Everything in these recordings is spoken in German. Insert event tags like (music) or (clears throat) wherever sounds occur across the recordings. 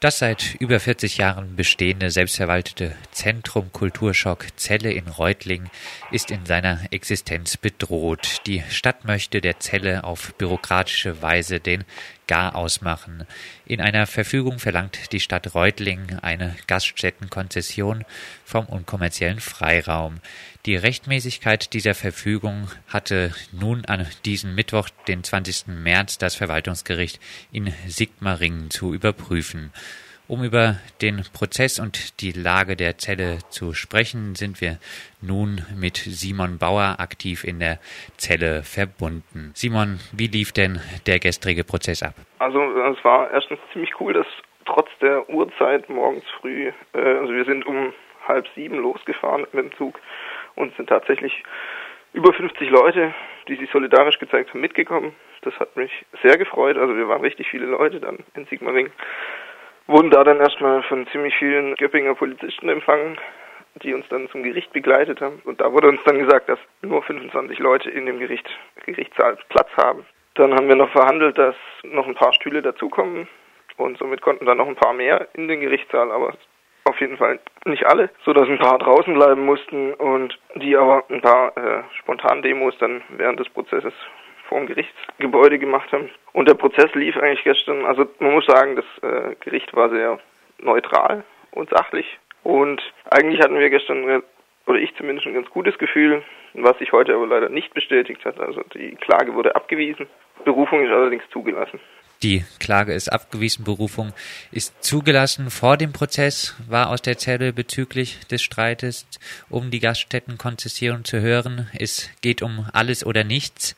Das seit über 40 Jahren bestehende selbstverwaltete Zentrum Kulturschock Celle in Reutlingen ist in seiner Existenz bedroht. Die Stadt möchte der Zelle auf bürokratische Weise den gar ausmachen. In einer Verfügung verlangt die Stadt Reutlingen eine Gaststättenkonzession vom unkommerziellen Freiraum. Die Rechtmäßigkeit dieser Verfügung hatte nun an diesem Mittwoch, den 20. März, das Verwaltungsgericht in Sigmaringen zu überprüfen. Um über den Prozess und die Lage der Zelle zu sprechen, sind wir nun mit Simon Bauer aktiv in der Zelle verbunden. Simon, wie lief denn der gestrige Prozess ab? Also es war erstens ziemlich cool, dass trotz der Uhrzeit morgens früh, äh, also wir sind um halb sieben losgefahren mit dem Zug und sind tatsächlich über 50 Leute, die sich solidarisch gezeigt haben, mitgekommen. Das hat mich sehr gefreut. Also wir waren richtig viele Leute dann in Sigmaringen wurden da dann erstmal von ziemlich vielen Göppinger Polizisten empfangen, die uns dann zum Gericht begleitet haben. Und da wurde uns dann gesagt, dass nur 25 Leute in dem Gericht, Gerichtssaal Platz haben. Dann haben wir noch verhandelt, dass noch ein paar Stühle dazukommen und somit konnten dann noch ein paar mehr in den Gerichtssaal, aber auf jeden Fall nicht alle, so dass ein paar draußen bleiben mussten und die aber ein paar äh, spontan Demos dann während des Prozesses vor dem Gerichtsgebäude gemacht haben. Und der Prozess lief eigentlich gestern, also man muss sagen, das äh, Gericht war sehr neutral und sachlich. Und eigentlich hatten wir gestern, oder ich zumindest, ein ganz gutes Gefühl, was sich heute aber leider nicht bestätigt hat. Also die Klage wurde abgewiesen, Berufung ist allerdings zugelassen. Die Klage ist abgewiesen, Berufung ist zugelassen. Vor dem Prozess war aus der Zelle bezüglich des Streites um die Gaststättenkonzession zu hören. Es geht um alles oder nichts.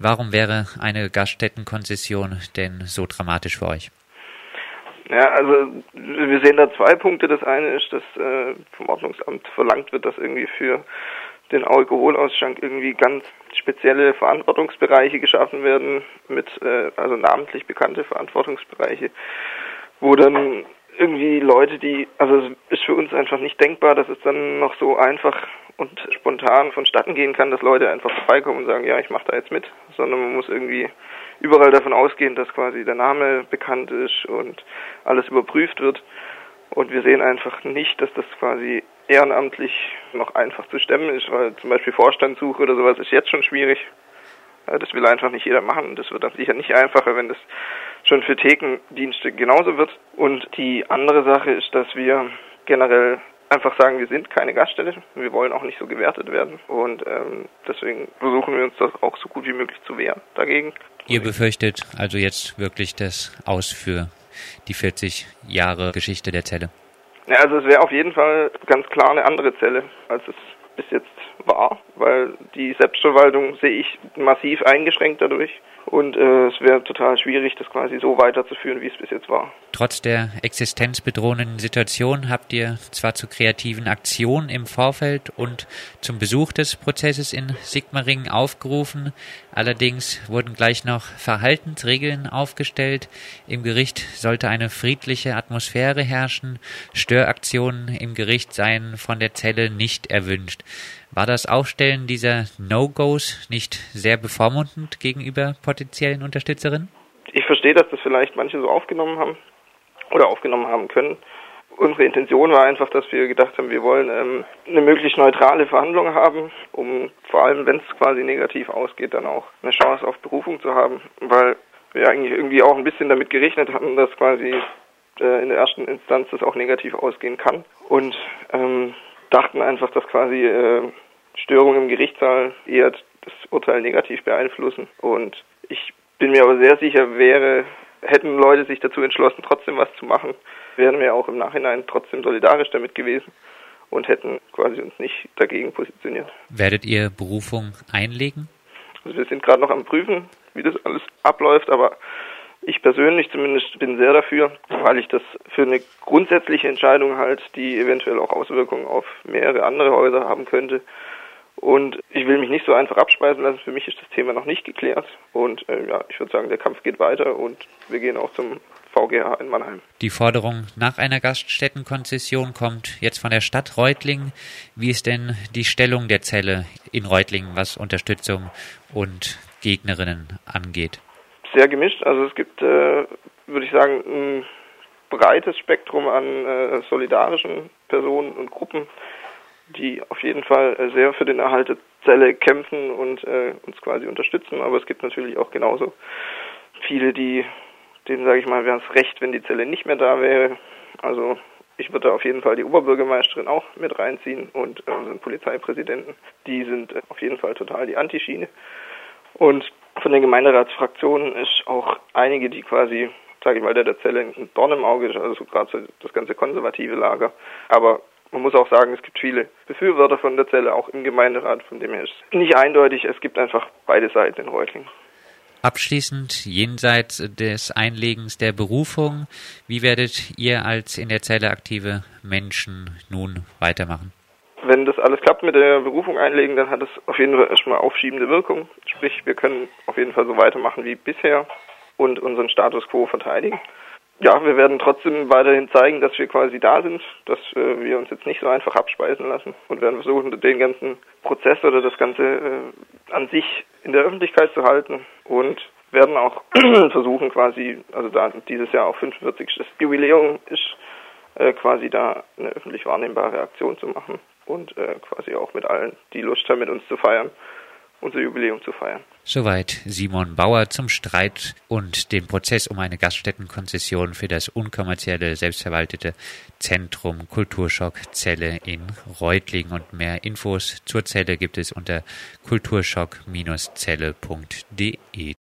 Warum wäre eine Gaststättenkonzession denn so dramatisch für euch? Ja, also wir sehen da zwei Punkte. Das eine ist, dass äh, vom Ordnungsamt verlangt wird, dass irgendwie für den Alkoholausschank irgendwie ganz spezielle Verantwortungsbereiche geschaffen werden, mit äh, also namentlich bekannte Verantwortungsbereiche, wo dann irgendwie Leute, die, also es ist für uns einfach nicht denkbar, dass es dann noch so einfach und spontan vonstatten gehen kann, dass Leute einfach vorbeikommen und sagen, ja, ich mache da jetzt mit, sondern man muss irgendwie überall davon ausgehen, dass quasi der Name bekannt ist und alles überprüft wird. Und wir sehen einfach nicht, dass das quasi ehrenamtlich noch einfach zu stemmen ist, weil zum Beispiel Vorstandssuche oder sowas ist jetzt schon schwierig. Das will einfach nicht jeder machen. Das wird dann sicher nicht einfacher, wenn das schon für Thekendienste genauso wird. Und die andere Sache ist, dass wir generell einfach sagen, wir sind keine Gaststätte, wir wollen auch nicht so gewertet werden und ähm, deswegen versuchen wir uns das auch so gut wie möglich zu wehren dagegen. Ihr befürchtet also jetzt wirklich das Aus für die 40 Jahre Geschichte der Zelle? Ja, also es wäre auf jeden Fall ganz klar eine andere Zelle, als es bis jetzt war, weil die Selbstverwaltung sehe ich massiv eingeschränkt dadurch. Und äh, es wäre total schwierig, das quasi so weiterzuführen, wie es bis jetzt war. Trotz der existenzbedrohenden Situation habt ihr zwar zu kreativen Aktionen im Vorfeld und zum Besuch des Prozesses in Sigmaringen aufgerufen, allerdings wurden gleich noch Verhaltensregeln aufgestellt. Im Gericht sollte eine friedliche Atmosphäre herrschen, Störaktionen im Gericht seien von der Zelle nicht erwünscht. War das Aufstellen dieser No-Gos nicht sehr bevormundend gegenüber potenziellen Unterstützerinnen? Ich verstehe, dass das vielleicht manche so aufgenommen haben oder aufgenommen haben können. Unsere Intention war einfach, dass wir gedacht haben, wir wollen ähm, eine möglichst neutrale Verhandlung haben, um vor allem, wenn es quasi negativ ausgeht, dann auch eine Chance auf Berufung zu haben, weil wir eigentlich irgendwie auch ein bisschen damit gerechnet hatten, dass quasi äh, in der ersten Instanz das auch negativ ausgehen kann und ähm, dachten einfach, dass quasi äh, Störungen im Gerichtssaal eher das Urteil negativ beeinflussen. Und ich bin mir aber sehr sicher, wäre, hätten Leute sich dazu entschlossen, trotzdem was zu machen, wären wir auch im Nachhinein trotzdem solidarisch damit gewesen und hätten quasi uns nicht dagegen positioniert. Werdet ihr Berufung einlegen? Also wir sind gerade noch am Prüfen, wie das alles abläuft, aber ich persönlich zumindest bin sehr dafür, weil ich das für eine grundsätzliche Entscheidung halt, die eventuell auch Auswirkungen auf mehrere andere Häuser haben könnte, und ich will mich nicht so einfach abspeisen lassen. Für mich ist das Thema noch nicht geklärt. Und äh, ja, ich würde sagen, der Kampf geht weiter und wir gehen auch zum VGH in Mannheim. Die Forderung nach einer Gaststättenkonzession kommt jetzt von der Stadt Reutlingen. Wie ist denn die Stellung der Zelle in Reutlingen, was Unterstützung und Gegnerinnen angeht? Sehr gemischt. Also es gibt, äh, würde ich sagen, breites Spektrum an äh, solidarischen Personen und Gruppen, die auf jeden Fall äh, sehr für den Erhalt der Zelle kämpfen und äh, uns quasi unterstützen. Aber es gibt natürlich auch genauso viele, die, denen sage ich mal, wäre es recht, wenn die Zelle nicht mehr da wäre. Also ich würde auf jeden Fall die Oberbürgermeisterin auch mit reinziehen und unseren Polizeipräsidenten. Die sind äh, auf jeden Fall total die Antischiene. Und von den Gemeinderatsfraktionen ist auch einige, die quasi, sage ich mal, der der Zelle ein Dorn im Auge ist, also gerade so das ganze konservative Lager. Aber man muss auch sagen, es gibt viele Befürworter von der Zelle, auch im Gemeinderat, von dem her ist nicht eindeutig, es gibt einfach beide Seiten in Reutlingen. Abschließend, jenseits des Einlegens der Berufung, wie werdet ihr als in der Zelle aktive Menschen nun weitermachen? Wenn das alles klappt mit der Berufung einlegen, dann hat es auf jeden Fall erstmal aufschiebende Wirkung. Sprich, wir können auf jeden Fall so weitermachen wie bisher und unseren Status quo verteidigen. Ja, wir werden trotzdem weiterhin zeigen, dass wir quasi da sind, dass äh, wir uns jetzt nicht so einfach abspeisen lassen und werden versuchen, den ganzen Prozess oder das Ganze äh, an sich in der Öffentlichkeit zu halten und werden auch (clears throat) versuchen quasi, also da dieses Jahr auch 45. Jubiläum ist, äh, quasi da eine öffentlich wahrnehmbare Aktion zu machen und äh, quasi auch mit allen, die Lust haben, mit uns zu feiern, unser Jubiläum zu feiern. Soweit Simon Bauer zum Streit und dem Prozess um eine Gaststättenkonzession für das unkommerzielle, selbstverwaltete Zentrum Kulturschock Zelle in Reutlingen. Und mehr Infos zur Zelle gibt es unter kulturschock-zelle.de.